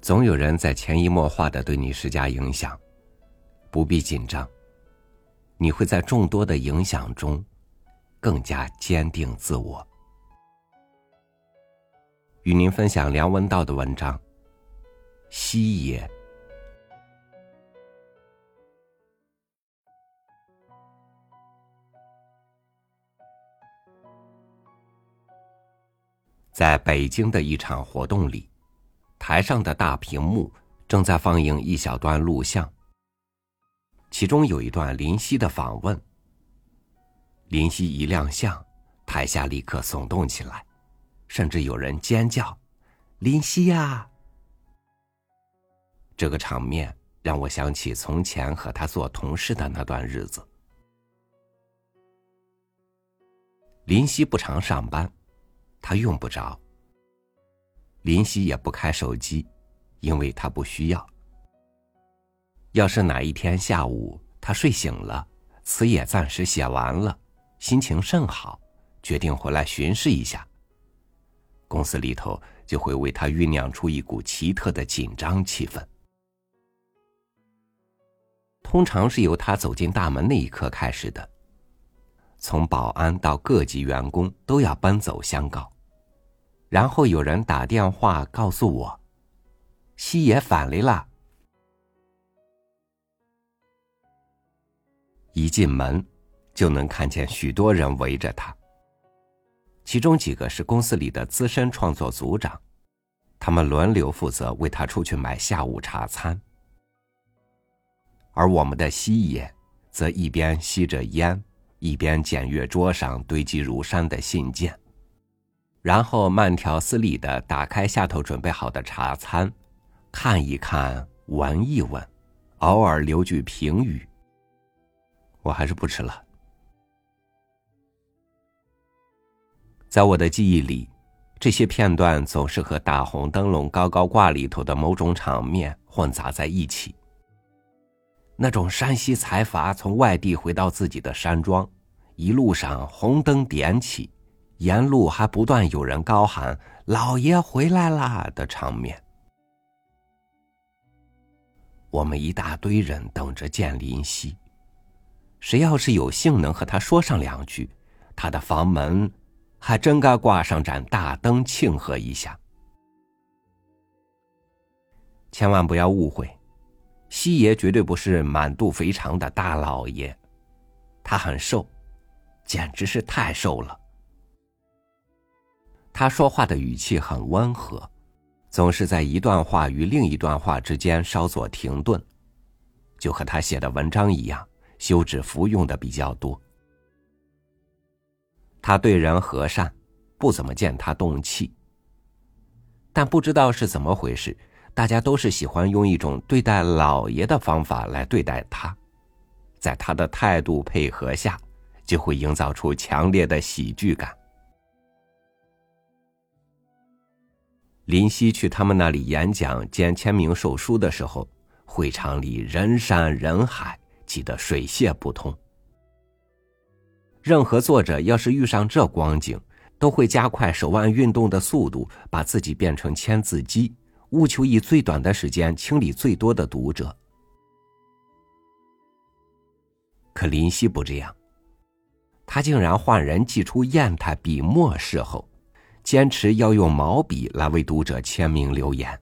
总有人在潜移默化的对你施加影响，不必紧张。你会在众多的影响中，更加坚定自我。与您分享梁文道的文章《西野》。在北京的一场活动里，台上的大屏幕正在放映一小段录像。其中有一段林夕的访问。林夕一亮相，台下立刻耸动起来，甚至有人尖叫：“林夕呀！”这个场面让我想起从前和他做同事的那段日子。林夕不常上班，他用不着。林夕也不开手机，因为他不需要。要是哪一天下午他睡醒了，词也暂时写完了，心情甚好，决定回来巡视一下，公司里头就会为他酝酿出一股奇特的紧张气氛。通常是由他走进大门那一刻开始的，从保安到各级员工都要奔走相告，然后有人打电话告诉我，西野返来了。一进门，就能看见许多人围着他。其中几个是公司里的资深创作组长，他们轮流负责为他出去买下午茶餐。而我们的西野，则一边吸着烟，一边检阅桌上堆积如山的信件，然后慢条斯理的打开下头准备好的茶餐，看一看，闻一闻，偶尔留句评语。我还是不吃了。在我的记忆里，这些片段总是和大红灯笼高高挂里头的某种场面混杂在一起。那种山西财阀从外地回到自己的山庄，一路上红灯点起，沿路还不断有人高喊“老爷回来啦”的场面。我们一大堆人等着见林夕。谁要是有幸能和他说上两句，他的房门还真该挂上盏大灯庆贺一下。千万不要误会，西爷绝对不是满肚肥肠的大老爷，他很瘦，简直是太瘦了。他说话的语气很温和，总是在一段话与另一段话之间稍作停顿，就和他写的文章一样。休止符用的比较多。他对人和善，不怎么见他动气。但不知道是怎么回事，大家都是喜欢用一种对待老爷的方法来对待他，在他的态度配合下，就会营造出强烈的喜剧感。林夕去他们那里演讲兼签名售书的时候，会场里人山人海。挤得水泄不通。任何作者要是遇上这光景，都会加快手腕运动的速度，把自己变成签字机，务求以最短的时间清理最多的读者。可林夕不这样，他竟然换人寄出砚台、笔墨侍候，坚持要用毛笔来为读者签名留言。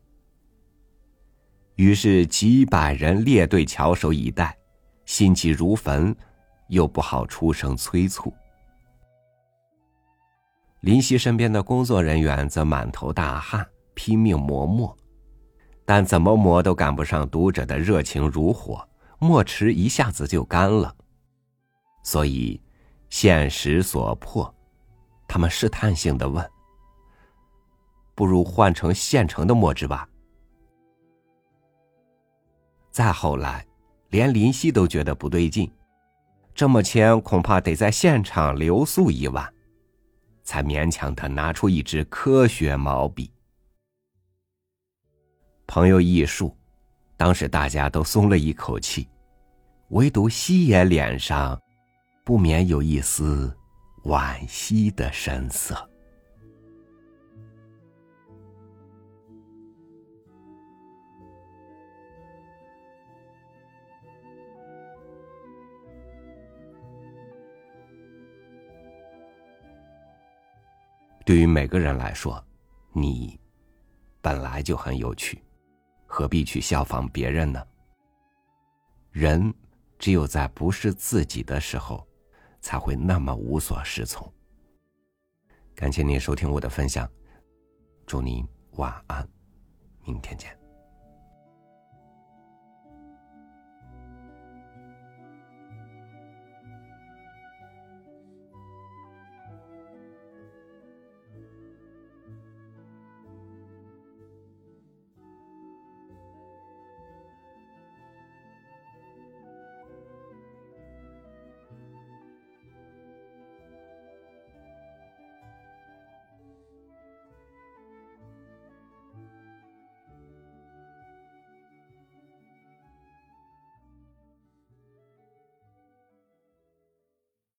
于是几百人列队翘首以待。心急如焚，又不好出声催促。林夕身边的工作人员则满头大汗，拼命磨墨，但怎么磨都赶不上读者的热情如火，墨池一下子就干了。所以，现实所迫，他们试探性的问：“不如换成现成的墨汁吧？”再后来。连林夕都觉得不对劲，这么签恐怕得在现场留宿一晚，才勉强的拿出一支科学毛笔。朋友一述，当时大家都松了一口气，唯独西野脸上，不免有一丝惋惜的神色。《。。。。。。。。。。。。。。。。。。。。。。。。。。。。。。。。。。。。。。。。。。。。。。。。。。。。。。。。。。。。。。。。。。。。。。。。。。。。。。。。。。。。。。。。。。。。。。。。。。。。。。。。。。。。。。。。。。。。。。。。。。。。对于每个人来说，你本来就很有趣，何必去效仿别人呢？人只有在不是自己的时候，才会那么无所适从。感谢您收听我的分享，祝您晚安，明天见。